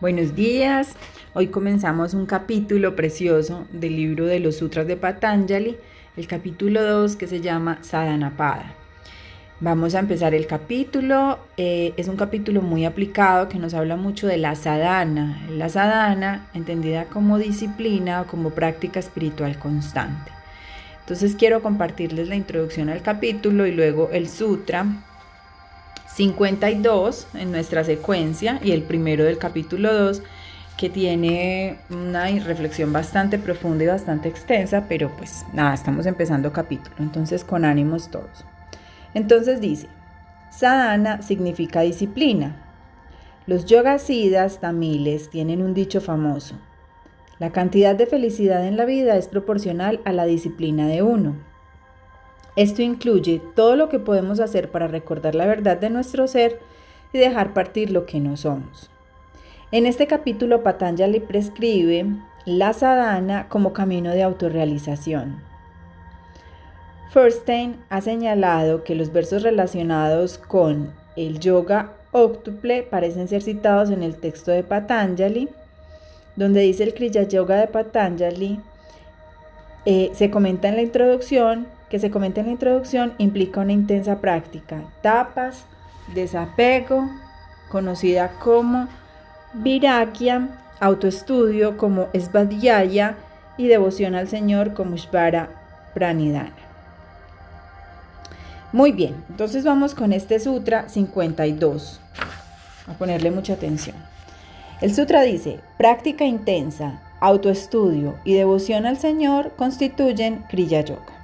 Buenos días. Hoy comenzamos un capítulo precioso del libro de los Sutras de Patanjali, el capítulo 2 que se llama Sadhanapada. Vamos a empezar el capítulo. Eh, es un capítulo muy aplicado que nos habla mucho de la sadhana. La sadhana, entendida como disciplina o como práctica espiritual constante. Entonces quiero compartirles la introducción al capítulo y luego el sutra 52 en nuestra secuencia y el primero del capítulo 2 que tiene una reflexión bastante profunda y bastante extensa, pero pues nada, estamos empezando capítulo, entonces con ánimos todos. Entonces dice, sadhana significa disciplina. Los yogasidas tamiles tienen un dicho famoso. La cantidad de felicidad en la vida es proporcional a la disciplina de uno. Esto incluye todo lo que podemos hacer para recordar la verdad de nuestro ser y dejar partir lo que no somos. En este capítulo Patanjali prescribe la sadhana como camino de autorrealización. Furstein ha señalado que los versos relacionados con el yoga óctuple parecen ser citados en el texto de Patanjali, donde dice el Kriya Yoga de Patanjali, eh, se comenta en la introducción que se comenta en la introducción implica una intensa práctica, tapas, desapego, conocida como virakia, autoestudio como svadhyaya y devoción al Señor como shvara pranidhana. Muy bien, entonces vamos con este sutra 52. A ponerle mucha atención. El sutra dice, práctica intensa, autoestudio y devoción al Señor constituyen Kriya Yoga.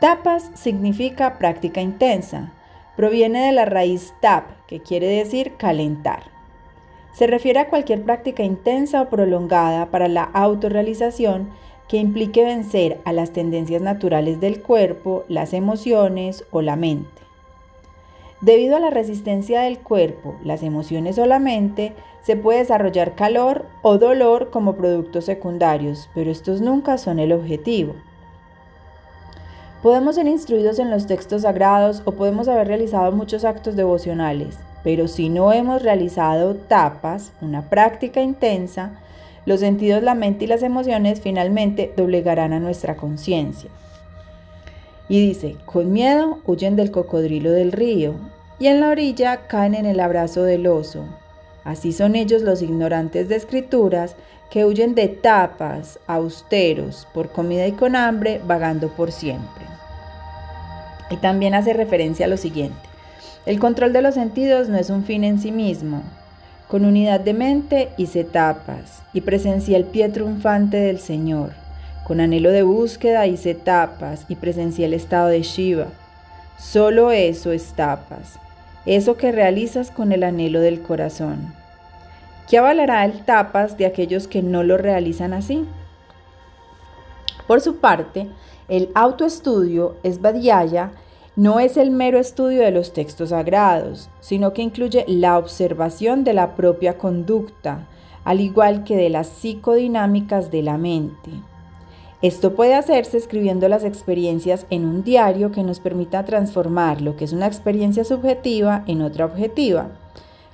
Tapas significa práctica intensa. Proviene de la raíz tap, que quiere decir calentar. Se refiere a cualquier práctica intensa o prolongada para la autorrealización que implique vencer a las tendencias naturales del cuerpo, las emociones o la mente. Debido a la resistencia del cuerpo, las emociones o la mente, se puede desarrollar calor o dolor como productos secundarios, pero estos nunca son el objetivo. Podemos ser instruidos en los textos sagrados o podemos haber realizado muchos actos devocionales, pero si no hemos realizado tapas, una práctica intensa, los sentidos, la mente y las emociones finalmente doblegarán a nuestra conciencia. Y dice, con miedo huyen del cocodrilo del río, y en la orilla caen en el abrazo del oso. Así son ellos los ignorantes de escrituras que huyen de tapas, austeros, por comida y con hambre, vagando por siempre. Y también hace referencia a lo siguiente. El control de los sentidos no es un fin en sí mismo. Con unidad de mente hice tapas y presencié el pie triunfante del Señor. Con anhelo de búsqueda hice tapas y presencié el estado de Shiva. Solo eso es tapas, eso que realizas con el anhelo del corazón. ¿Qué avalará el tapas de aquellos que no lo realizan así? Por su parte, el autoestudio es Badhyaya, no es el mero estudio de los textos sagrados, sino que incluye la observación de la propia conducta, al igual que de las psicodinámicas de la mente. Esto puede hacerse escribiendo las experiencias en un diario que nos permita transformar lo que es una experiencia subjetiva en otra objetiva.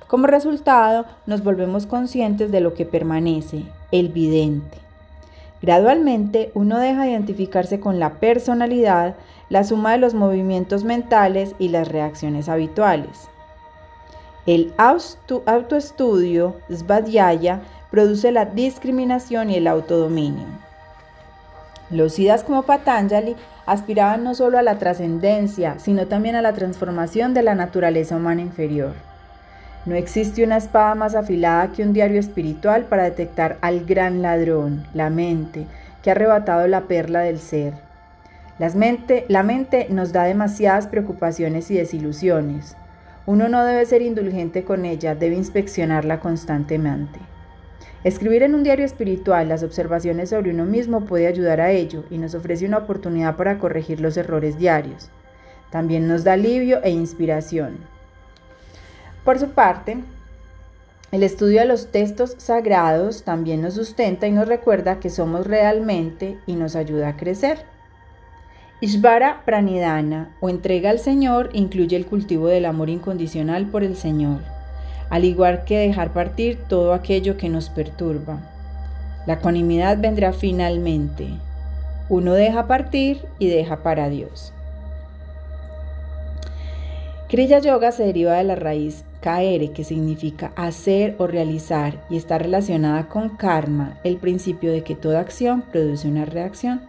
Como resultado, nos volvemos conscientes de lo que permanece, el vidente. Gradualmente, uno deja de identificarse con la personalidad, la suma de los movimientos mentales y las reacciones habituales. El autoestudio, Svadhyaya, produce la discriminación y el autodominio. Los Siddhas como Patanjali aspiraban no solo a la trascendencia, sino también a la transformación de la naturaleza humana inferior. No existe una espada más afilada que un diario espiritual para detectar al gran ladrón, la mente, que ha arrebatado la perla del ser. mente, la mente nos da demasiadas preocupaciones y desilusiones. Uno no debe ser indulgente con ella, debe inspeccionarla constantemente. Escribir en un diario espiritual las observaciones sobre uno mismo puede ayudar a ello y nos ofrece una oportunidad para corregir los errores diarios. También nos da alivio e inspiración. Por su parte, el estudio de los textos sagrados también nos sustenta y nos recuerda que somos realmente y nos ayuda a crecer. Ishvara Pranidhana o entrega al Señor incluye el cultivo del amor incondicional por el Señor. Al igual que dejar partir todo aquello que nos perturba. La ecuanimidad vendrá finalmente. Uno deja partir y deja para Dios. Kriya Yoga se deriva de la raíz kaere, que significa hacer o realizar, y está relacionada con karma, el principio de que toda acción produce una reacción.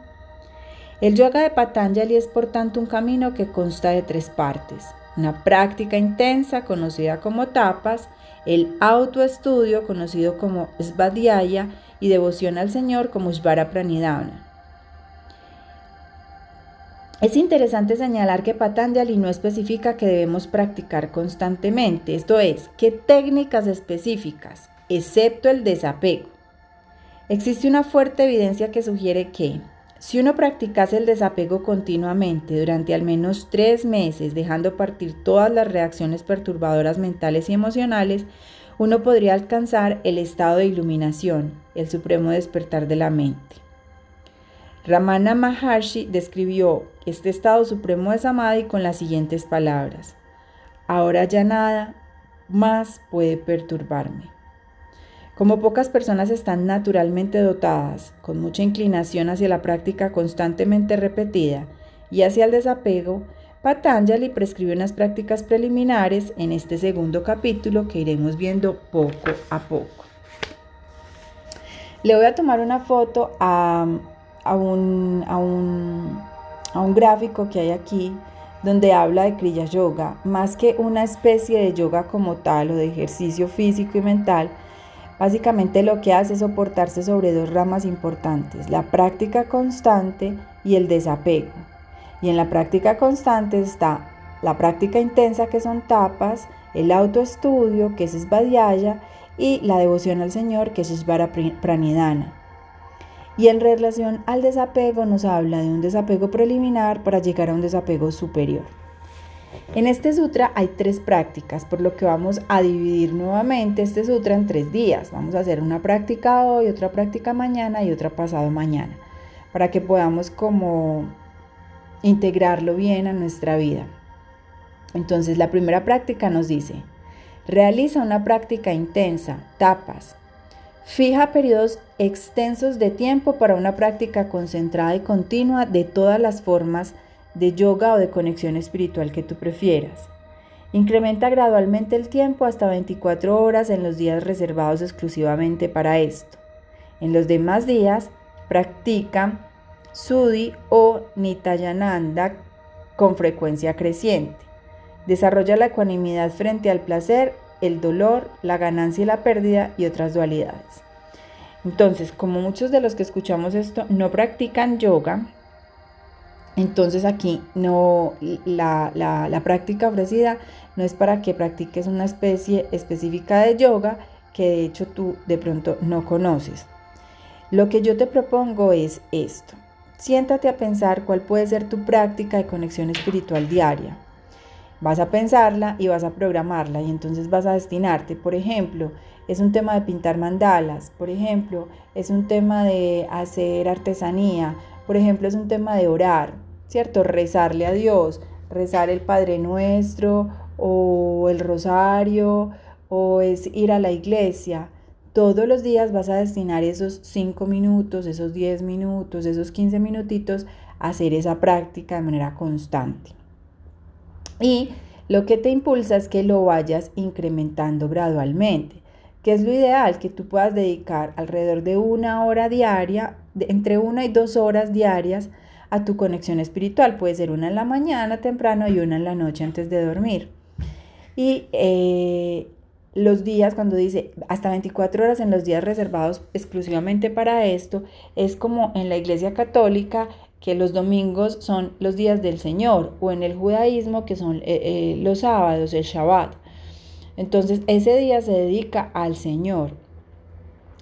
El yoga de Patanjali es por tanto un camino que consta de tres partes. Una práctica intensa conocida como tapas, el autoestudio conocido como svadhyaya y devoción al Señor como Shvara Pranidhana. Es interesante señalar que Patanjali no especifica que debemos practicar constantemente, esto es, qué técnicas específicas, excepto el desapego. Existe una fuerte evidencia que sugiere que, si uno practicase el desapego continuamente durante al menos tres meses, dejando partir todas las reacciones perturbadoras mentales y emocionales, uno podría alcanzar el estado de iluminación, el supremo despertar de la mente. Ramana Maharshi describió este estado supremo de Samadhi con las siguientes palabras. Ahora ya nada más puede perturbarme. Como pocas personas están naturalmente dotadas, con mucha inclinación hacia la práctica constantemente repetida y hacia el desapego, Patanjali prescribe unas prácticas preliminares en este segundo capítulo que iremos viendo poco a poco. Le voy a tomar una foto a a un, a un, gráfico que hay aquí donde habla de Kriya Yoga, más que una especie de yoga como tal o de ejercicio físico y mental, básicamente lo que hace es soportarse sobre dos ramas importantes, la práctica constante y el desapego. Y en la práctica constante está la práctica intensa que son tapas, el autoestudio que es Svadhyaya y la devoción al Señor que es Svara Pranidhana. Y en relación al desapego nos habla de un desapego preliminar para llegar a un desapego superior. En este sutra hay tres prácticas, por lo que vamos a dividir nuevamente este sutra en tres días. Vamos a hacer una práctica hoy, otra práctica mañana y otra pasado mañana, para que podamos como integrarlo bien a nuestra vida. Entonces la primera práctica nos dice, realiza una práctica intensa, tapas, Fija periodos extensos de tiempo para una práctica concentrada y continua de todas las formas de yoga o de conexión espiritual que tú prefieras. Incrementa gradualmente el tiempo hasta 24 horas en los días reservados exclusivamente para esto. En los demás días, practica Sudhi o Nitayananda con frecuencia creciente. Desarrolla la ecuanimidad frente al placer el dolor, la ganancia y la pérdida y otras dualidades. Entonces, como muchos de los que escuchamos esto no practican yoga, entonces aquí no, la, la, práctica ofrecida no es para que practiques una especie específica de yoga que de hecho tú de pronto no conoces. Lo que yo te propongo es esto. Siéntate a pensar cuál puede ser tu práctica de conexión espiritual diaria. Vas a pensarla y vas a programarla y entonces vas a destinarte, por ejemplo, es un tema de pintar mandalas, por ejemplo, es un tema de hacer artesanía, por ejemplo, es un tema de orar, ¿cierto? Rezarle a Dios, rezar el Padre Nuestro o el Rosario o es ir a la iglesia. Todos los días vas a destinar esos 5 minutos, esos 10 minutos, esos 15 minutitos a hacer esa práctica de manera constante. Y lo que te impulsa es que lo vayas incrementando gradualmente, que es lo ideal, que tú puedas dedicar alrededor de una hora diaria, entre una y dos horas diarias a tu conexión espiritual. Puede ser una en la mañana temprano y una en la noche antes de dormir. Y eh, los días, cuando dice hasta 24 horas en los días reservados exclusivamente para esto, es como en la iglesia católica que los domingos son los días del Señor, o en el judaísmo que son eh, eh, los sábados, el Shabbat. Entonces ese día se dedica al Señor.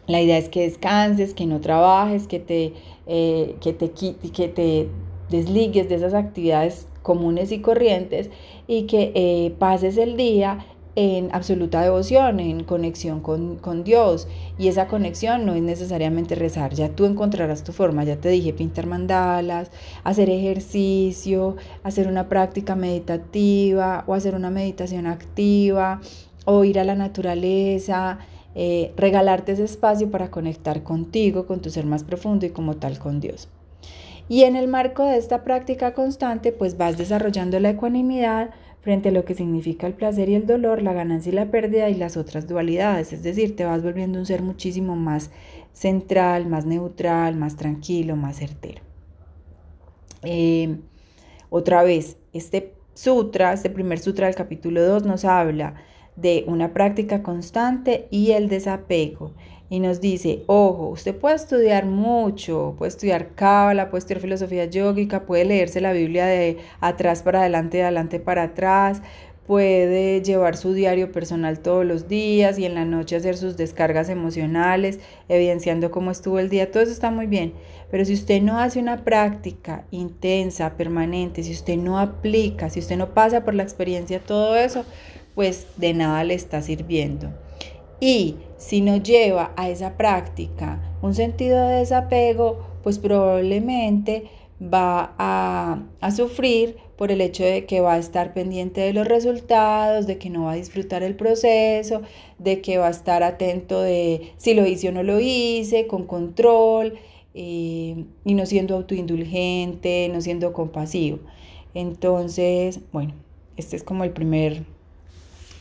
La idea es que descanses, que no trabajes, que te, eh, que te, que te desligues de esas actividades comunes y corrientes y que pases el día en absoluta devoción, en conexión con, Dios. Y esa conexión no es necesariamente rezar, ya tú encontrarás tu forma, ya te dije, pintar mandalas, hacer ejercicio, hacer una práctica meditativa o hacer una meditación activa, o ir a la naturaleza, eh, regalarte ese espacio para conectar contigo, con tu ser más profundo y como tal con Dios. Y en el marco de esta práctica constante, pues vas desarrollando la ecuanimidad frente a lo que significa el placer y el dolor, la ganancia y la pérdida y las otras dualidades. Es decir, te vas volviendo un ser muchísimo más central, más neutral, más tranquilo, más certero. Eh, otra vez, este sutra, este primer sutra del capítulo 2 nos habla de una práctica constante y el desapego y nos dice, ojo, usted puede estudiar mucho, puede estudiar cábala, puede estudiar filosofía yógica, puede leerse la Biblia de atrás para adelante, de adelante para atrás, puede llevar su diario personal todos los días y en la noche hacer sus descargas emocionales, evidenciando cómo estuvo el día, todo eso está muy bien. Pero si usted no hace una práctica intensa, permanente, si usted no aplica, si usted no pasa por la experiencia todo eso, pues de nada le está sirviendo. Y si no lleva a esa práctica un sentido de desapego, pues probablemente va a, sufrir por el hecho de que va a estar pendiente de los resultados, de que no va a disfrutar el proceso, de que va a estar atento de si lo hice o no lo hice, con control eh, y no siendo autoindulgente, no siendo compasivo. Entonces, bueno, este es como el primer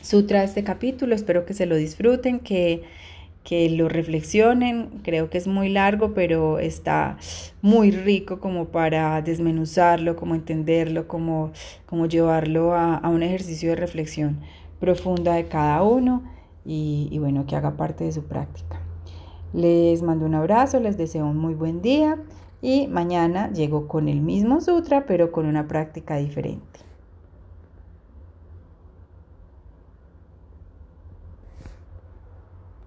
sutra este capítulo. Espero que se lo disfruten, que, que lo reflexionen. Creo que es muy largo, pero está muy rico como para desmenuzarlo, como entenderlo, como, como llevarlo a, un ejercicio de reflexión profunda de cada uno y, y bueno, que haga parte de su práctica. Les mando un abrazo, les deseo un muy buen día y mañana llego con el mismo sutra, pero con una práctica diferente.